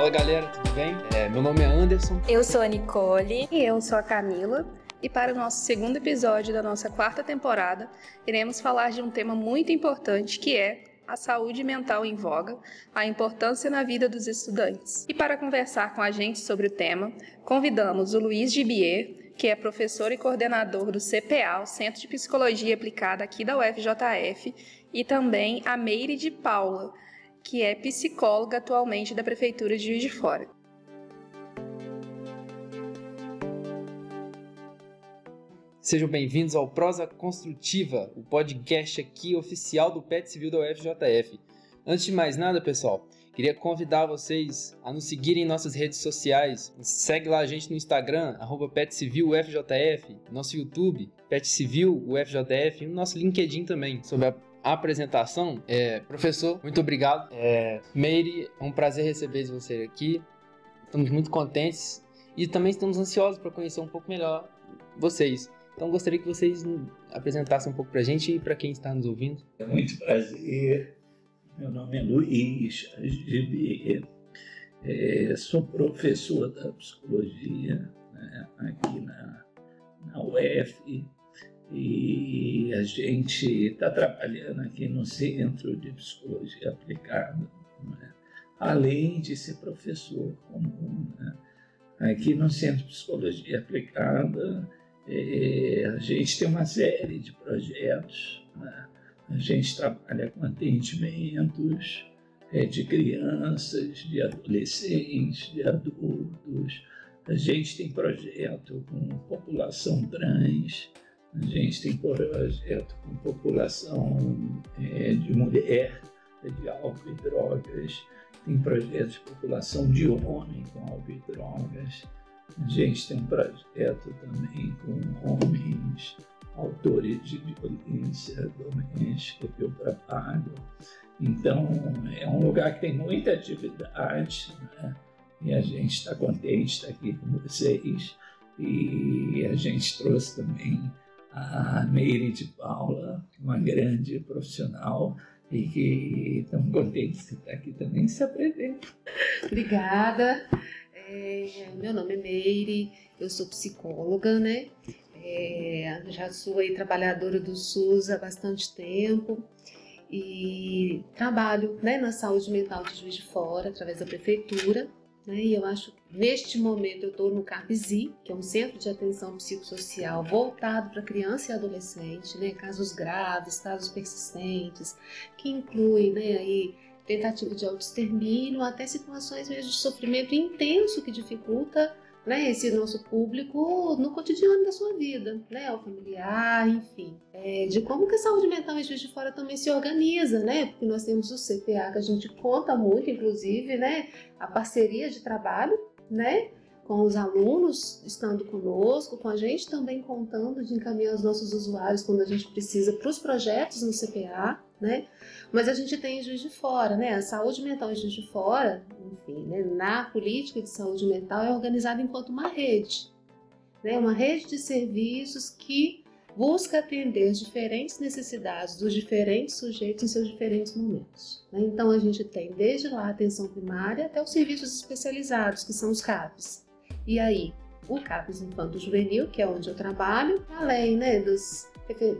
Fala galera, tudo bem? É, meu nome é Anderson. Eu sou a Nicole. E eu sou a Camila. E para o nosso segundo episódio da nossa quarta temporada, iremos falar de um tema muito importante que é a saúde mental em voga, a importância na vida dos estudantes. E para conversar com a gente sobre o tema, convidamos o Luiz Gibier, que é professor e coordenador do CPA, o Centro de Psicologia Aplicada aqui da UFJF, e também a Meire de Paula, que é psicóloga atualmente da Prefeitura de Juiz de Fora. Sejam bem-vindos ao Prosa Construtiva, o podcast aqui oficial do PET Civil da UFJF. Antes de mais nada, pessoal, queria convidar vocês a nos seguirem em nossas redes sociais. Segue lá a gente no Instagram, arroba PetCivilUFJF, nosso YouTube, Pet Civil UFJF e no nosso LinkedIn também, sobre a apresentação. É, professor, muito obrigado. É, Meire, é um prazer receber você aqui. Estamos muito contentes e também estamos ansiosos para conhecer um pouco melhor vocês. Então gostaria que vocês apresentassem um pouco para a gente e para quem está nos ouvindo. É muito prazer. Meu nome é Luiz Gibier. É, sou professor da psicologia né, aqui na, na UF e a gente está trabalhando aqui no Centro de Psicologia Aplicada, né? além de ser professor comum. Né? Aqui no Centro de Psicologia Aplicada, é, a gente tem uma série de projetos. Né? A gente trabalha com atendimentos é, de crianças, de adolescentes, de adultos. A gente tem projeto com população trans. A gente tem projeto com população é, de mulher, de álcool e drogas, tem projeto de população de homem com álcool e drogas. A gente tem um projeto também com homens autores de violência doméstica que eu trabalho. Então, é um lugar que tem muita atividade, né? e a gente está contente de estar aqui com vocês. E a gente trouxe também a Meire de Paula, uma grande profissional e que estamos contentes de estar aqui também se apresenta. Obrigada. É, meu nome é Meire, eu sou psicóloga, né? É, já sou aí trabalhadora do SUS há bastante tempo e trabalho né, na saúde mental de Juiz de Fora através da prefeitura. Né? E eu acho que neste momento eu estou no CAPSI, que é um centro de atenção psicossocial voltado para criança e adolescente, né? casos graves, casos persistentes, que inclui né, aí, tentativa de autoextermínio, até situações mesmo de sofrimento intenso que dificulta né, esse nosso público no cotidiano da sua vida, né, o familiar, enfim, é, de como que a saúde mental em Juiz de Fora também se organiza, né, porque nós temos o CPA que a gente conta muito, inclusive, né, a parceria de trabalho, né, com os alunos estando conosco, com a gente também contando de encaminhar os nossos usuários quando a gente precisa para os projetos no CPA, né? Mas a gente tem em Juiz de Fora, né? A saúde mental em Juiz de Fora, enfim, né? na política de saúde mental é organizada enquanto uma rede, né? Uma rede de serviços que busca atender as diferentes necessidades dos diferentes sujeitos em seus diferentes momentos. Né? Então a gente tem desde lá a atenção primária até os serviços especializados, que são os CAPs. E aí, o CAPES Infanto Juvenil, que é onde eu trabalho, além né, dos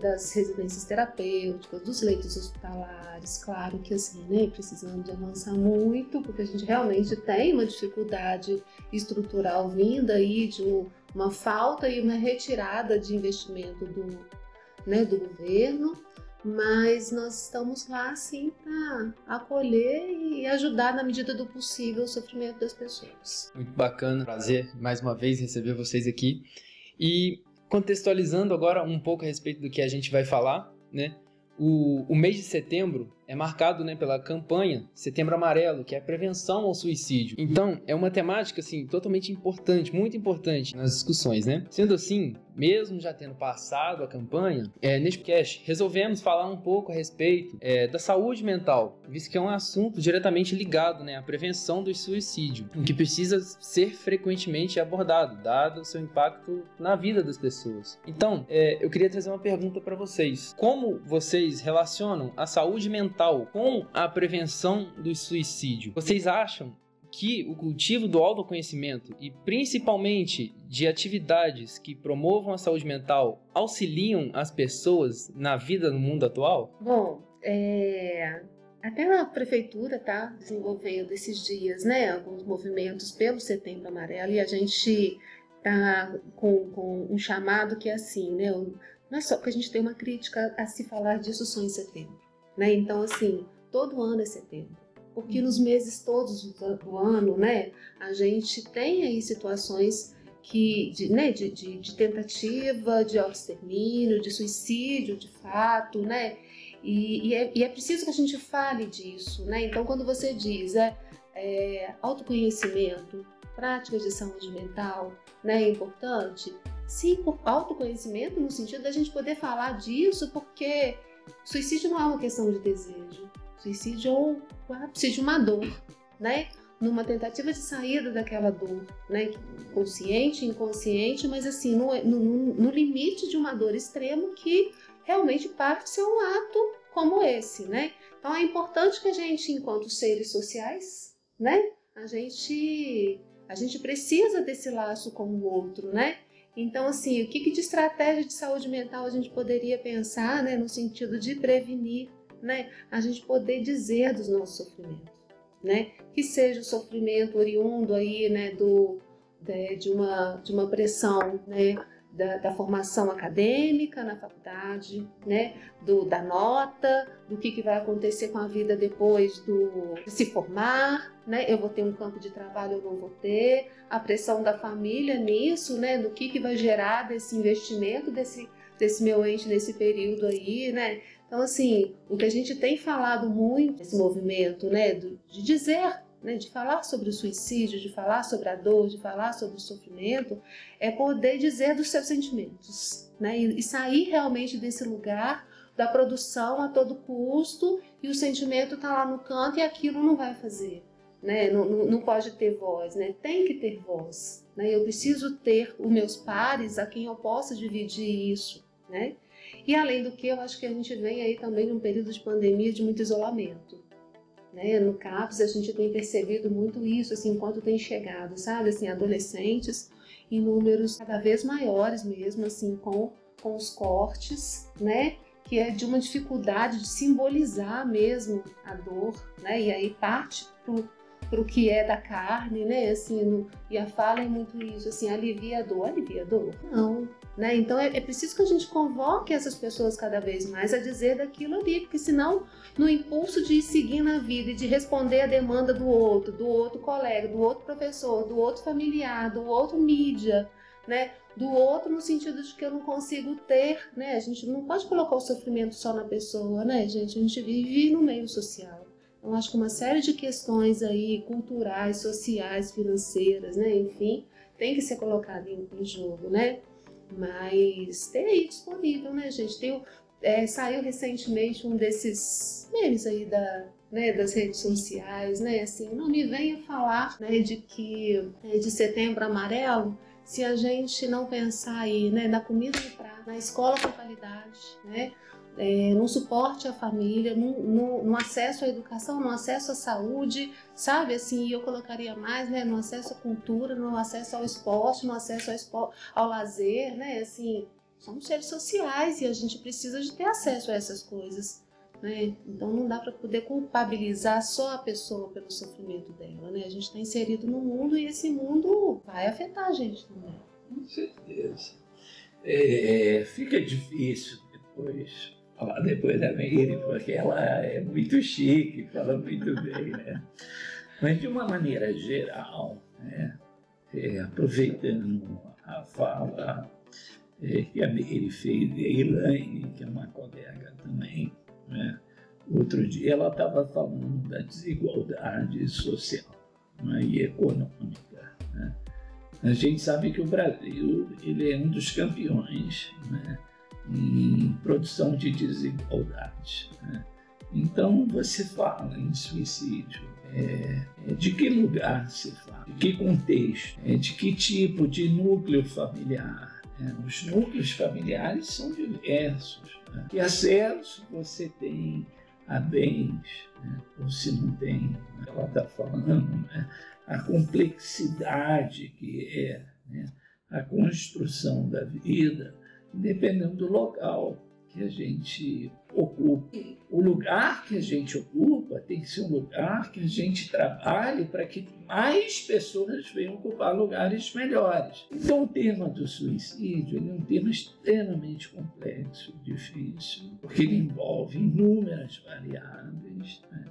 das residências terapêuticas, dos leitos hospitalares, claro que assim, né, precisando de avançar muito, porque a gente realmente tem uma dificuldade estrutural vinda aí de uma falta e uma retirada de investimento do, né, do governo, mas nós estamos lá sim para acolher e ajudar na medida do possível o sofrimento das pessoas. Muito bacana, prazer mais uma vez receber vocês aqui. E contextualizando agora um pouco a respeito do que a gente vai falar, né? O, o mês de setembro é marcado né, pela campanha Setembro Amarelo, que é a prevenção ao suicídio. Então, é uma temática assim totalmente importante, muito importante nas discussões, né? Sendo assim, mesmo já tendo passado a campanha, é, neste podcast resolvemos falar um pouco a respeito é, da saúde mental, visto que é um assunto diretamente ligado né, à prevenção do suicídio, que precisa ser frequentemente abordado, dado o seu impacto na vida das pessoas. Então, é, eu queria trazer uma pergunta para vocês: como vocês relacionam a saúde mental com a prevenção do suicídio? Vocês acham que o cultivo do autoconhecimento e principalmente de atividades que promovam a saúde mental auxiliam as pessoas na vida no mundo atual? Bom, é, até a prefeitura está desenvolvendo esses dias, né, alguns movimentos pelo Setembro Amarelo e a gente está com, com, um chamado que é assim, né, não é só que a gente tem uma crítica a se falar disso só em setembro, né, então assim, todo ano é setembro, porque nos meses todos do ano, né, a gente tem aí situações que, de, né, de, de, de tentativa de autoextermínio, de suicídio de fato, né, e, e, é, e, é, preciso que a gente fale disso, né? Então, quando você diz é, é, autoconhecimento, práticas de saúde mental, né, é importante. Sim, por autoconhecimento no sentido da gente poder falar disso, porque suicídio não é uma questão de desejo. Suicídio é um ápice de uma dor, né? Numa tentativa de saída daquela dor, né? Consciente, inconsciente, mas assim, no, no, no limite de uma dor extrema que realmente parte ser um ato como esse, né? Então é importante que a gente, enquanto seres sociais, né? A gente, a gente precisa desse laço com o outro, né? Então, assim, o que, que de estratégia de saúde mental a gente poderia pensar, né? No sentido de prevenir, né? A gente poder dizer dos nossos sofrimentos, né? Que seja o sofrimento oriundo aí, né? Do, de, uma, de uma pressão, né? Da, da, formação acadêmica na faculdade, né? Do, da nota, do que, que vai acontecer com a vida depois do, de se formar, né? Eu vou ter um campo de trabalho, eu não vou ter, a pressão da família nisso, né? Do que, que vai gerar desse investimento, desse, desse meu ente nesse período aí, né? Então, assim, o que a gente tem falado muito nesse movimento, né? de dizer né, de falar sobre o suicídio, de falar sobre a dor, de falar sobre o sofrimento, é poder dizer dos seus sentimentos, né, e, sair realmente desse lugar da produção a todo custo e o sentimento está lá no canto e aquilo não vai fazer. Né? Não, não, pode ter voz, né? tem que ter voz. Né? Eu preciso ter os meus pares a quem eu possa dividir isso. Né? E além do que, eu acho que a gente vem aí também num período de pandemia de muito isolamento. Né? No CAPS a gente tem percebido muito isso, assim, enquanto tem chegado, sabe, assim, adolescentes em números cada vez maiores mesmo, assim, com, com os cortes, né? Que é de uma dificuldade de simbolizar mesmo a dor, né? E aí parte para o que é da carne, né? Assim, no, e a fala é muito isso, assim, alivia a dor, alivia a dor? Não, né? Então é, é, preciso que a gente convoque essas pessoas cada vez mais a dizer daquilo ali, porque senão, no impulso de seguir na vida e de responder a demanda do outro, do outro colega, do outro professor, do outro familiar, do outro mídia, né? Do outro no sentido de que eu não consigo ter, né? A gente não pode colocar o sofrimento só na pessoa, né, gente? A gente vive no meio social. Então, acho que uma série de questões aí, culturais, sociais, financeiras, né, enfim, tem que ser colocada em, em jogo, né? Mas tem aí disponível, né, gente? Tem, é, saiu recentemente um desses memes aí da, né, das redes sociais, né? Assim, não me venha falar né, de que é, de setembro amarelo se a gente não pensar aí, né, na comida no prato, na escola com qualidade, né? É, no suporte à família, no, no, acesso à educação, no acesso à saúde, sabe? Assim, eu colocaria mais, né? No acesso à cultura, no acesso ao esporte, no acesso ao, esporte, ao lazer, né? Assim, somos seres sociais e a gente precisa de ter acesso a essas coisas. Né? Então não dá para poder culpabilizar só a pessoa pelo sofrimento dela, né? A gente está inserido no mundo e esse mundo vai afetar a gente também. Com certeza. É, fica difícil depois falar depois da Meire, porque ela é muito chique, fala muito bem, né? Mas de uma maneira geral, né, é, aproveitando a fala é, que a Meire fez, e a Elaine, que é uma colega também, né, outro dia ela estava falando da desigualdade social né, e econômica. Né? A gente sabe que o Brasil ele é um dos campeões né, em produção de desigualdade. Né? Então, você fala em suicídio, é, é, de que lugar se fala, de que contexto, é, de que tipo de núcleo familiar. Né? Os núcleos familiares são diversos. Né? Que acesso você tem há bens, né? ou se não tem, ela está falando, né? a complexidade que é né? a construção da vida, dependendo do local que a gente ocupa. O lugar que a gente ocupa tem que ser um lugar que a gente trabalhe para que mais pessoas venham ocupar lugares melhores. Então, o tema do suicídio é um tema extremamente complexo, difícil, porque ele envolve inúmeras variáveis. Né?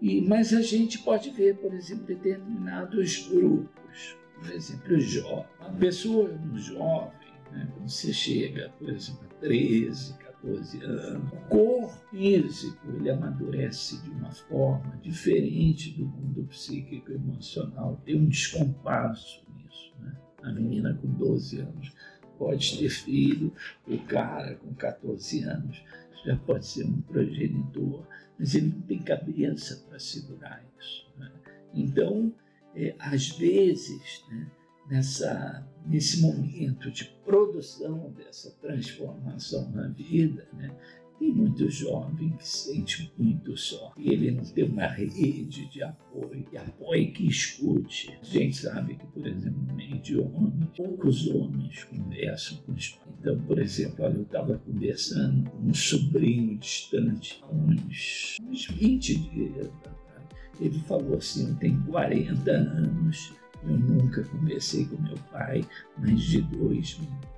E, mas a gente pode ver, por exemplo, determinados grupos. Por exemplo, o jovem. Uma pessoa um jovem, né, quando você chega, por exemplo, a 13, 14 anos. O corpo físico ele amadurece de uma forma diferente do mundo psíquico e emocional. Tem um descompasso nisso. Né? A menina com 12 anos pode ter filho, o cara com 14 anos já pode ser um progenitor, mas ele não tem cabeça para segurar isso. Né? Então, é, às vezes, né, nessa, nesse momento de produção dessa transformação na vida, né? Tem muito jovem que se sente muito só. E ele não tem uma rede de apoio, apoio que escute. A gente sabe que, por exemplo, no meio de homens, poucos homens conversam com os Então, por exemplo, eu estava conversando com um sobrinho distante, uns, uns 20 dias atrás. Ele falou assim: eu tenho 40 anos eu nunca conversei com meu pai mais de dois minutos.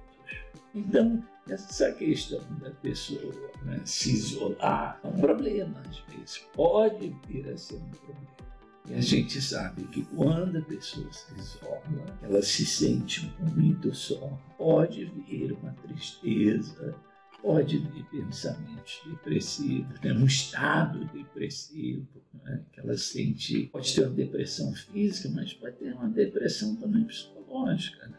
Então, essa questão da pessoa né, se isolar é um problema, às vezes. Pode vir a ser um problema. E a gente sabe que quando a pessoa se isola, ela se sente muito só. Pode vir uma tristeza, pode vir pensamentos depressivos, né? um estado depressivo, né? que ela sente, pode ter uma depressão física, mas pode ter uma depressão também psicológica. Né?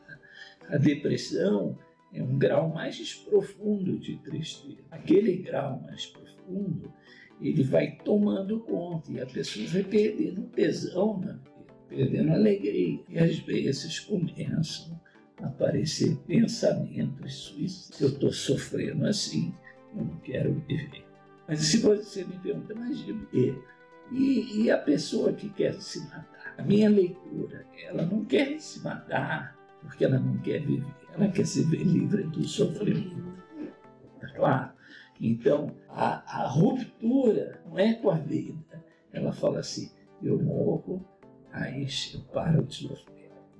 A depressão é um grau mais profundo de tristeza. Aquele grau mais profundo, ele vai tomando conta e a pessoa vai perdendo tesão na vida, perdendo alegria. E às vezes começam aparecer pensamentos suicidas. Eu estou sofrendo assim, eu não quero viver. Mas se você me pergunta, mas e, e a pessoa que quer se matar? A minha leitura, ela não quer se matar porque ela não quer viver, ela quer se ver livre do sofrimento. Tá claro? Então, a, a ruptura não é com a vida. Ela fala assim: eu morro, aí eu paro de sofrer.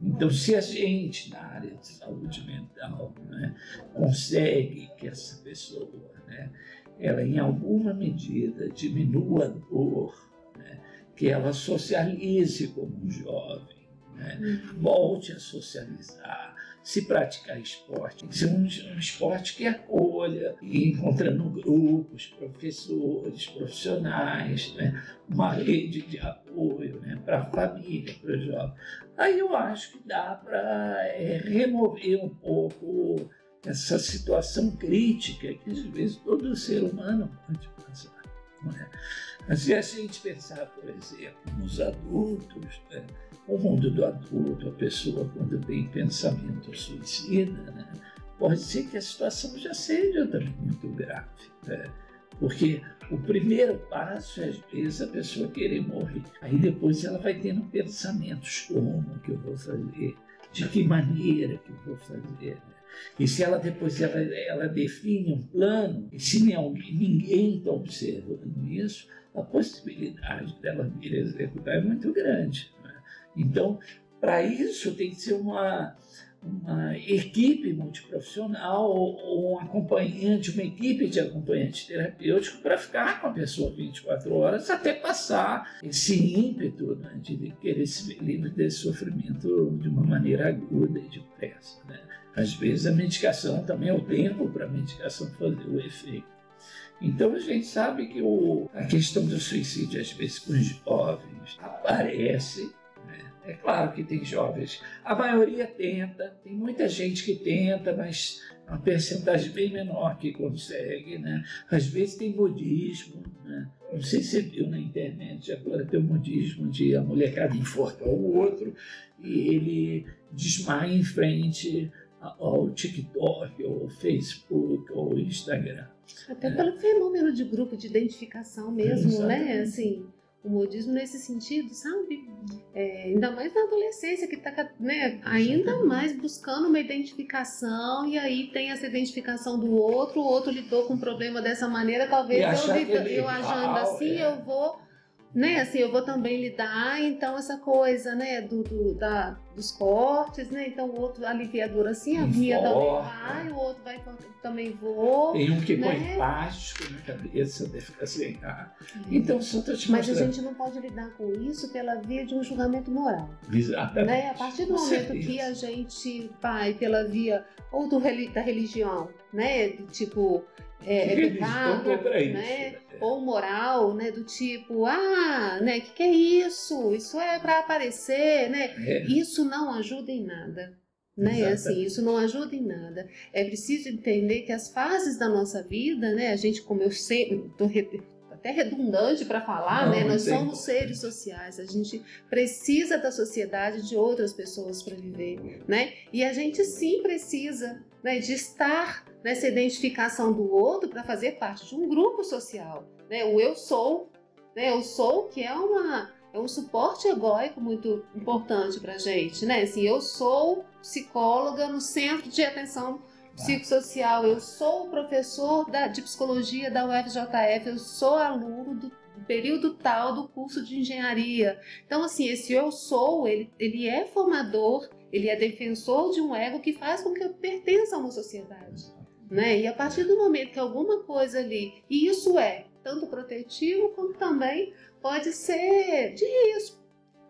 Então, se a gente, na área de saúde mental, né, consegue que essa pessoa, né, ela em alguma medida diminua a dor, né, que ela socialize como um jovem, né, uhum. volte a socializar, se praticar esporte, tem que ser um, um esporte que acolha, e encontrando grupos, professores, profissionais, né? uma rede de apoio né? para a família, para os jovens. Aí eu acho que dá para é, remover um pouco essa situação crítica que às vezes todo ser humano pode passar. É? Mas se a gente pensar, por exemplo, nos adultos, né? o mundo do adulto, a pessoa quando tem pensamento suicida, né? pode ser que a situação já seja muito grave. Né? Porque o primeiro passo é, às vezes, a pessoa querer morrer. Aí depois ela vai tendo pensamentos: como que eu vou fazer? De que maneira que eu vou fazer? E se ela depois ela, ela define um plano, e se ninguém está observando isso, a possibilidade dela vir executar é muito grande. Né? Então, para isso tem que ser uma, uma equipe multiprofissional ou um acompanhante, uma equipe de acompanhante terapêutico para ficar com a pessoa 24 horas até passar esse ímpeto né, de querer se livre desse sofrimento de uma maneira aguda e depressa. Né? Às vezes a medicação também é o tempo para a medicação fazer o efeito. Então a gente sabe que o, a questão do suicídio, às vezes com os jovens, aparece é claro que tem jovens, a maioria tenta, tem muita gente que tenta, mas é uma percentagem bem menor que consegue, né? Às vezes tem modismo, né? Não sei se você viu na internet, agora tem o modismo de a molecada enforcar o outro e ele desmaia em frente ao TikTok, ou Facebook, ou Instagram. Até pelo fenômeno de grupo de identificação mesmo, né? Assim, o modismo nesse sentido, sabe? É, ainda mais na adolescência, que está né, ainda mais buscando uma identificação, e aí tem essa identificação do outro, o outro lidou com um problema dessa maneira, talvez eu, eu agindo assim, é. eu vou né, assim, eu vou também lidar, então essa coisa, né, do, do da, dos cortes, né, então o outro aliviador assim, a minha também vai, o outro vai, também vou. Tem um que né? põe plástico na cabeça, assim, ah. então só tô te Mas a gente não pode lidar com isso pela via de um julgamento moral. Exatamente. Né? A partir do com momento certeza. que a gente vai pela via ou do, da religião, né, tipo, é, é pecado, é né? né? Ou moral, né? Do tipo, ah, né? Que que é isso? Isso é para aparecer, né? É. Isso não ajuda em nada. Né? Assim, isso não ajuda em nada. É preciso entender que as fases da nossa vida, né? A gente, como eu sempre tô até redundante para falar, não, né? Nós somos seres sociais, a gente precisa da sociedade de outras pessoas para viver, né? E a gente sim precisa né, de estar nessa identificação do outro para fazer parte de um grupo social. Né? O eu sou, né? eu sou que é uma é um suporte egóico muito importante para a gente, né? Assim, eu sou psicóloga no Centro de Atenção Psicossocial, eu sou professor da, de psicologia da UFJF, eu sou aluno do período tal do curso de engenharia. Então, assim, esse eu sou, ele, ele é formador, ele é defensor de um ego que faz com que eu pertença a uma sociedade. Né? E a partir do momento que alguma coisa ali, e isso é tanto protetivo como também pode ser de risco.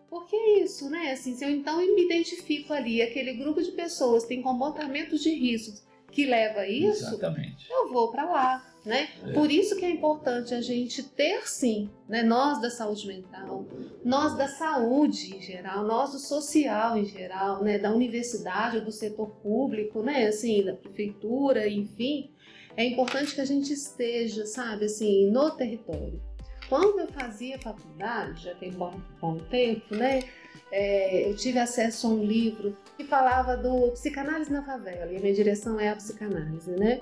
Porque é isso, né? Assim, se eu então me identifico ali, aquele grupo de pessoas tem comportamentos de risco que leva a isso, Exatamente. eu vou para lá. Né? É. Por isso que é importante a gente ter sim, né? nós da saúde mental, nós da saúde em geral, nós do social em geral, né? da universidade ou do setor público, né? assim, da prefeitura, enfim, é importante que a gente esteja, sabe, assim, no território. Quando eu fazia faculdade, já tem bom, bom tempo, né? É, eu tive acesso a um livro que falava do psicanálise na favela, e a minha direção é a psicanálise, né?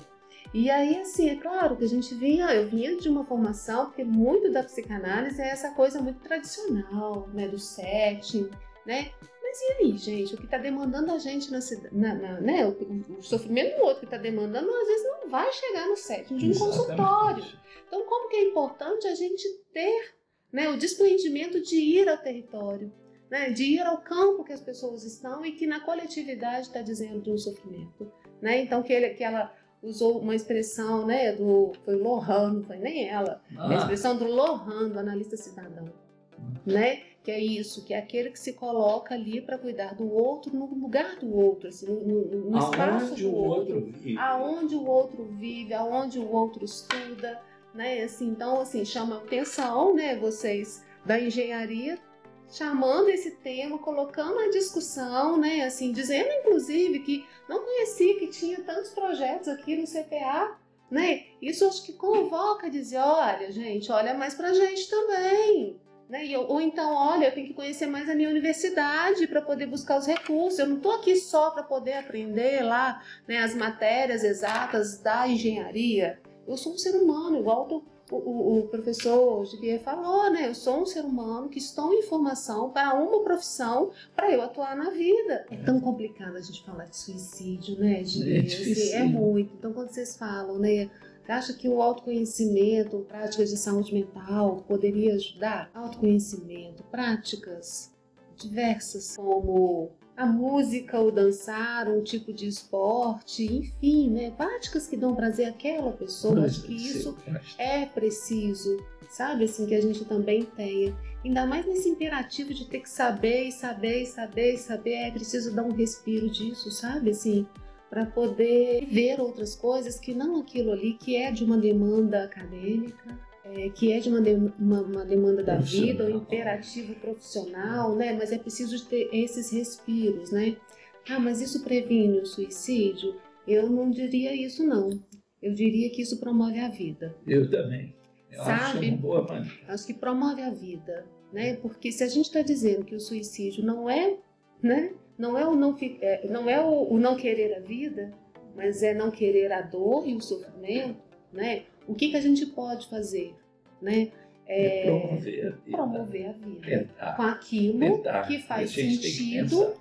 E aí, assim, é claro que a gente vinha, eu vinha de uma formação, porque muito da psicanálise é essa coisa muito tradicional, né, do setting, né? Mas e aí, gente, o que está demandando a gente na cidade, né, o, o, sofrimento do outro que está demandando, às vezes não vai chegar no setting de um Exatamente. consultório. Então, como que é importante a gente ter né, o desprendimento de ir ao território, né, de ir ao campo que as pessoas estão e que na coletividade está dizendo de um sofrimento. Né? Então, que, ele, que ela usou uma expressão, né, do foi Lohan, não foi nem ela, ah. a expressão do Lohan, do analista cidadão, né, que é isso, que é aquele que se coloca ali para cuidar do outro no lugar do outro, assim, no, no, no espaço do outro, outro aonde o outro vive, aonde o outro estuda, né, assim, então assim chama atenção, né, vocês da engenharia chamando esse tema, colocando a discussão, né, assim, dizendo inclusive que não conhecia que tinha tantos projetos aqui no CPA, né? Isso acho que convoca a dizer, olha, gente, olha mais pra gente também. Né? Eu, ou então, olha, eu tenho que conhecer mais a minha universidade para poder buscar os recursos. Eu não estou aqui só para poder aprender lá né, as matérias exatas da engenharia. Eu sou um ser humano, igual tô, o, o, professor Givier falou, né? Eu sou um ser humano que estou em formação para uma profissão para eu atuar na vida. É tão complicado a gente falar de suicídio, né, Givier? É, difícil. é muito. Então, quando vocês falam, né? Acha que o autoconhecimento, práticas de saúde mental poderia ajudar? Autoconhecimento, práticas diversas, como a música, o dançar, um tipo de esporte, enfim, né? Práticas que dão prazer àquela pessoa. Acho que isso é preciso, sabe? Assim, que a gente também tenha. Ainda mais nesse imperativo de ter que saber e saber e saber e saber, é preciso dar um respiro disso, sabe? Assim, para poder ver outras coisas que não aquilo ali que é de uma demanda acadêmica, é, que é de uma, de, uma, uma demanda da vida, um imperativo profissional, né? Mas é preciso ter esses respiros, né? Ah, mas isso previne o suicídio? Eu não diria isso, não. Eu diria que isso promove a vida. Eu também. Eu Sabe? acho uma boa maneira. Acho que promove a vida, né? Porque se a gente está dizendo que o suicídio não é, né? não é o não, é, não, é o, o não querer a vida, mas é não querer a dor e o sofrimento, né? O que, que a gente pode fazer, né? É, promover a vida, promover a vida tentar, com aquilo tentar, que faz sentido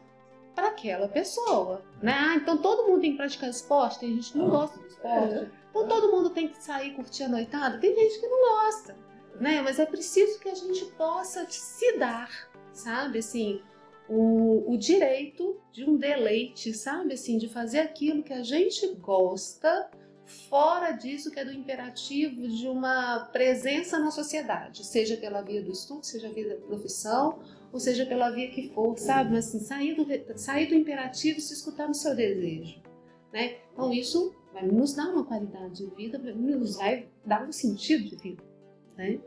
para aquela pessoa, né? Ah, então todo mundo tem que praticar esporte, tem gente que não ah, gosta do esporte. É. Então todo mundo tem que sair curtir a noitada, tem gente que não gosta, né? Mas é preciso que a gente possa se dar, sabe? Assim, o, o direito de um deleite, sabe? Assim, de fazer aquilo que a gente gosta, fora disso que é do imperativo de uma presença na sociedade, seja pela via do estudo, seja via da profissão, ou seja pela via que for, sabe? Mas assim, sair do, sair do imperativo e se escutar no seu desejo, né? Então isso vai nos dar uma qualidade de vida, nos vai dar um sentido de vida, né?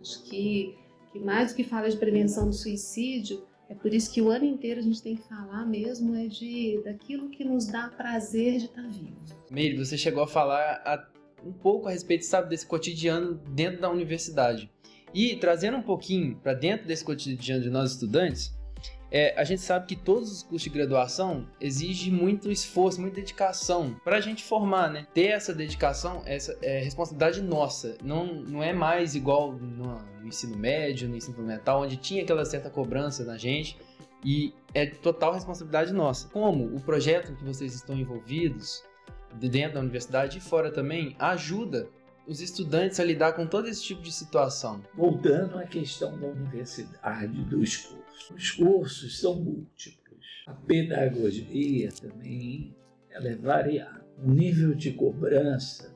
Acho que, que mais do que fala de prevenção do suicídio, é por isso que o ano inteiro a gente tem que falar mesmo é de daquilo que nos dá prazer de estar vivo. Meire, você chegou a falar a, um pouco a respeito, sabe, desse cotidiano dentro da universidade. E trazendo um pouquinho para dentro desse cotidiano de nós estudantes, é, a gente sabe que todos os cursos de graduação exigem muito esforço, muita dedicação para a gente formar, né? Ter essa dedicação, essa é responsabilidade nossa. Não, não é mais igual no, no ensino médio, no ensino fundamental, onde tinha aquela certa cobrança na gente e é total responsabilidade nossa. Como o projeto que vocês estão envolvidos dentro da universidade e fora também ajuda os estudantes a lidar com todo esse tipo de situação. Voltando à questão da universidade, dos cursos os cursos são múltiplos. A pedagogia também ela é variável. O nível de cobrança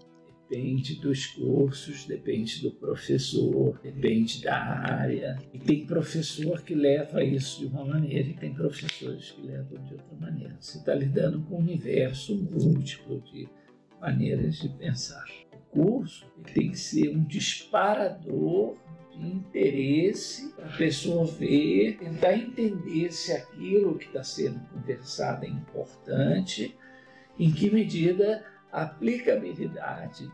depende dos cursos, depende do professor, depende da área. E tem professor que leva isso de uma maneira e tem professores que levam de outra maneira. Você está lidando com um universo múltiplo de maneiras de pensar. O curso tem que ser um disparador interesse para a pessoa ver, tentar entender se aquilo que está sendo conversado é importante, em que medida a aplicabilidade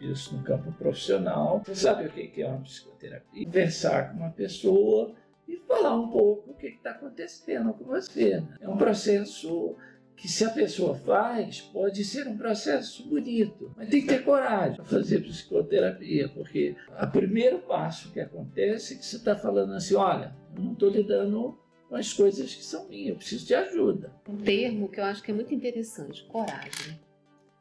disso no campo profissional. Você sabe o que é uma psicoterapia? Conversar com uma pessoa e falar um pouco o que está acontecendo com você. Né? É um processo que se a pessoa faz, pode ser um processo bonito, mas tem que ter coragem para fazer psicoterapia, porque o primeiro passo que acontece é que você está falando assim, olha, eu não estou lidando com as coisas que são minhas, eu preciso de ajuda. Um termo que eu acho que é muito interessante, coragem.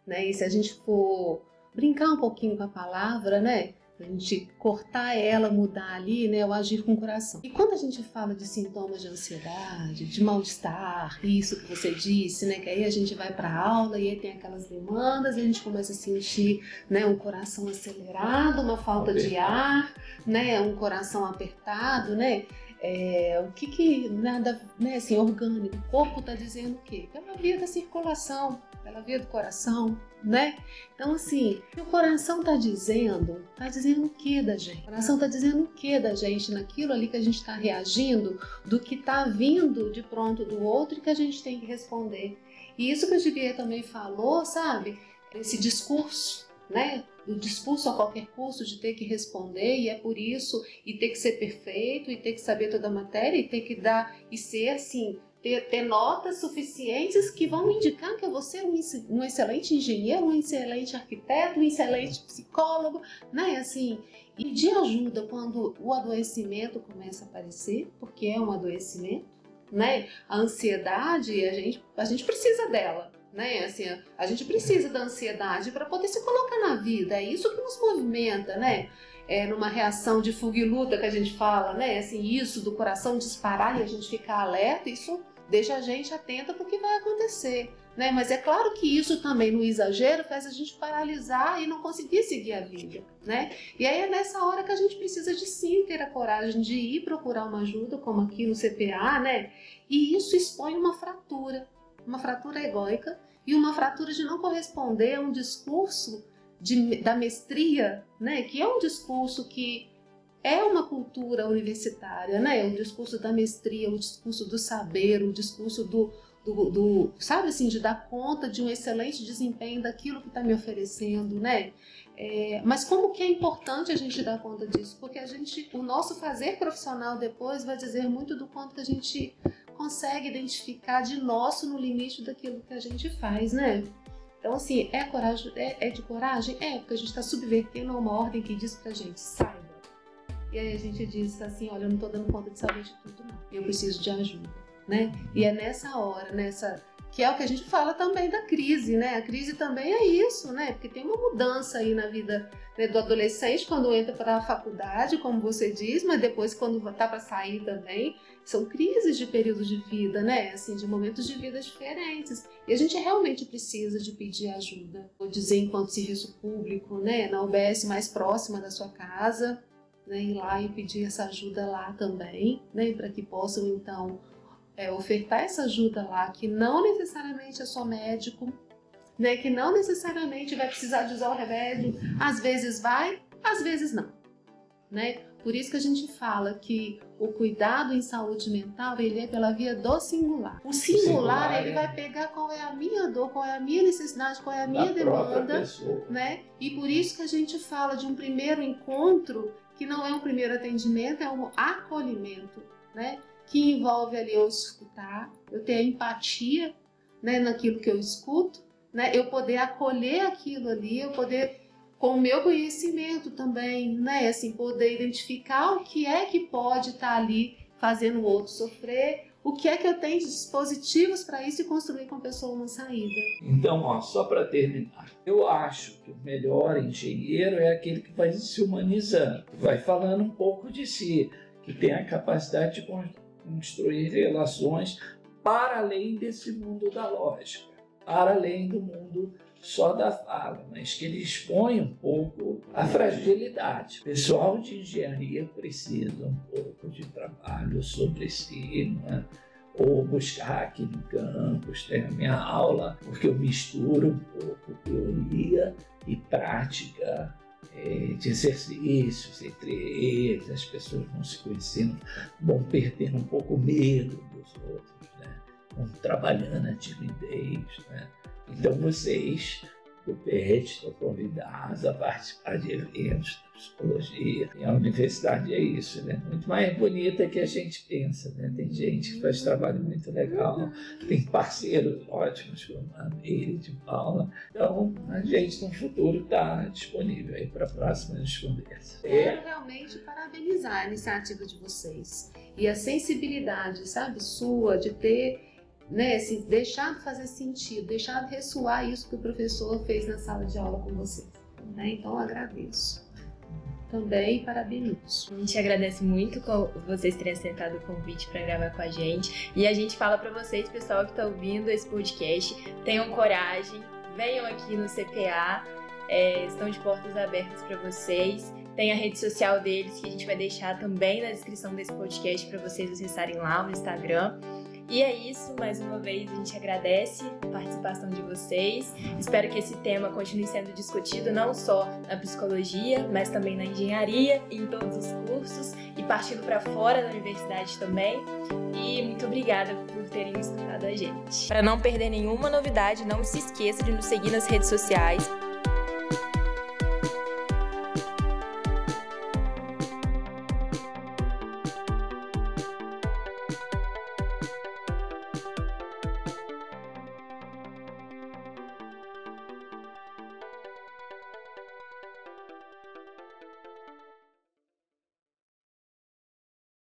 Né? E se a gente for brincar um pouquinho com a palavra, né? A gente cortar ela, mudar ali, né, o agir com o coração. E quando a gente fala de sintomas de ansiedade, de mal-estar, isso que você disse, né, que aí a gente vai para aula e aí tem aquelas demandas, e a gente começa a sentir, né, um coração acelerado, uma falta de ar, né, um coração apertado, né, é, o que que nada, né, assim, orgânico, o corpo está dizendo o quê? Pela via da circulação, pela via do coração, né? Então, assim, o coração tá dizendo, tá dizendo o que da gente? O coração tá dizendo o que da gente naquilo ali que a gente está reagindo, do que tá vindo de pronto do outro e que a gente tem que responder. E isso que o Givier também falou, sabe? Esse discurso, né? O discurso a qualquer custo de ter que responder e é por isso e ter que ser perfeito e ter que saber toda a matéria e ter que dar e ser assim ter, ter, notas suficientes que vão indicar que vou ser um, um, excelente engenheiro, um excelente arquiteto, um excelente psicólogo, né? Assim, e de ajuda quando o adoecimento começa a aparecer, porque é um adoecimento, né? A ansiedade, a gente, a gente precisa dela. Né? Assim, a gente precisa da ansiedade para poder se colocar na vida. É isso que nos movimenta, né? É numa reação de fuga e luta que a gente fala, né? Assim, isso do coração disparar e a gente ficar alerta, isso deixa a gente atenta para o que vai acontecer. Né? Mas é claro que isso também, no exagero, faz a gente paralisar e não conseguir seguir a vida. Né? E aí é nessa hora que a gente precisa de sim ter a coragem de ir procurar uma ajuda, como aqui no CPA, né? e isso expõe uma fratura, uma fratura egóica e uma fratura de não corresponder a um discurso de, da mestria, né? que é um discurso que é uma cultura universitária, né? O discurso da mestria, o discurso do saber, o discurso do, do, do sabe assim, de dar conta de um excelente desempenho daquilo que está me oferecendo, né? É, mas como que é importante a gente dar conta disso? Porque a gente, o nosso fazer profissional depois vai dizer muito do quanto que a gente consegue identificar de nosso no limite daquilo que a gente faz, né? Então, assim, é, coragem, é, é de coragem? É, porque a gente está subvertendo uma ordem que diz pra gente, saiba. E aí a gente diz assim, olha, eu não tô dando conta de saber de tudo, não. Eu preciso de ajuda, né? E é nessa hora, nessa que é o que a gente fala também da crise, né? A crise também é isso, né? Porque tem uma mudança aí na vida né, do adolescente quando entra para a faculdade, como você diz, mas depois quando tá para sair também, são crises de períodos de vida, né? Assim, de momentos de vida diferentes. E a gente realmente precisa de pedir ajuda. Vou dizer enquanto serviço público, né, na UBS mais próxima da sua casa, né, ir lá e pedir essa ajuda lá também, né, para que possam então é, ofertar essa ajuda lá, que não necessariamente é só médico, né, que não necessariamente vai precisar de usar o remédio, às vezes vai, às vezes não, né? Por isso que a gente fala que o cuidado em saúde mental ele é pela via do singular. O singular, singular ele é. vai pegar qual é a minha dor, qual é a minha necessidade, qual é a minha demanda, né? E por isso que a gente fala de um primeiro encontro que não é um primeiro atendimento, é um acolhimento, né? que envolve ali eu escutar, eu ter empatia né, naquilo que eu escuto, né, eu poder acolher aquilo ali, eu poder, com o meu conhecimento também, né, assim, poder identificar o que é que pode estar tá ali fazendo o outro sofrer, o que é que eu tenho de dispositivos para isso e construir com a pessoa uma saída. Então, ó, só para terminar, eu acho que o melhor engenheiro é aquele que vai se humanizando, vai falando um pouco de si, que tem a capacidade de construir relações para além desse mundo da lógica, para além do mundo só da fala, mas que ele expõe um pouco a fragilidade. O pessoal de engenharia precisa um pouco de trabalho sobre si, né? ou buscar aqui no campus, ter a minha aula, porque eu misturo um pouco teoria e prática é, de exercícios entre eles, as pessoas vão se conhecendo, vão perdendo um pouco o medo dos outros, né? vão trabalhando a timidez. Né? Então vocês do PET estão convidados a participar de eventos de psicologia. E a universidade é isso, né? Muito mais bonita que a gente pensa, né? Tem gente que faz trabalho muito legal, tem parceiros ótimos como a Meire de Paula. Então, a gente no futuro está disponível aí para próximas conversas. Quero realmente parabenizar a iniciativa de vocês e a sensibilidade, sabe, sua de ter né, assim, deixar de fazer sentido, deixar de ressoar isso que o professor fez na sala de aula com vocês. Né? Então, agradeço também parabenizo. A gente agradece muito vocês terem aceitado o convite para gravar com a gente. E a gente fala para vocês, pessoal que está ouvindo esse podcast, tenham coragem, venham aqui no CPA, é, estão de portas abertas para vocês. Tem a rede social deles que a gente vai deixar também na descrição desse podcast para vocês acessarem lá no Instagram. E é isso, mais uma vez a gente agradece a participação de vocês. Espero que esse tema continue sendo discutido não só na psicologia, mas também na engenharia em todos os cursos e partindo para fora da universidade também. E muito obrigada por terem escutado a gente. Para não perder nenhuma novidade, não se esqueça de nos seguir nas redes sociais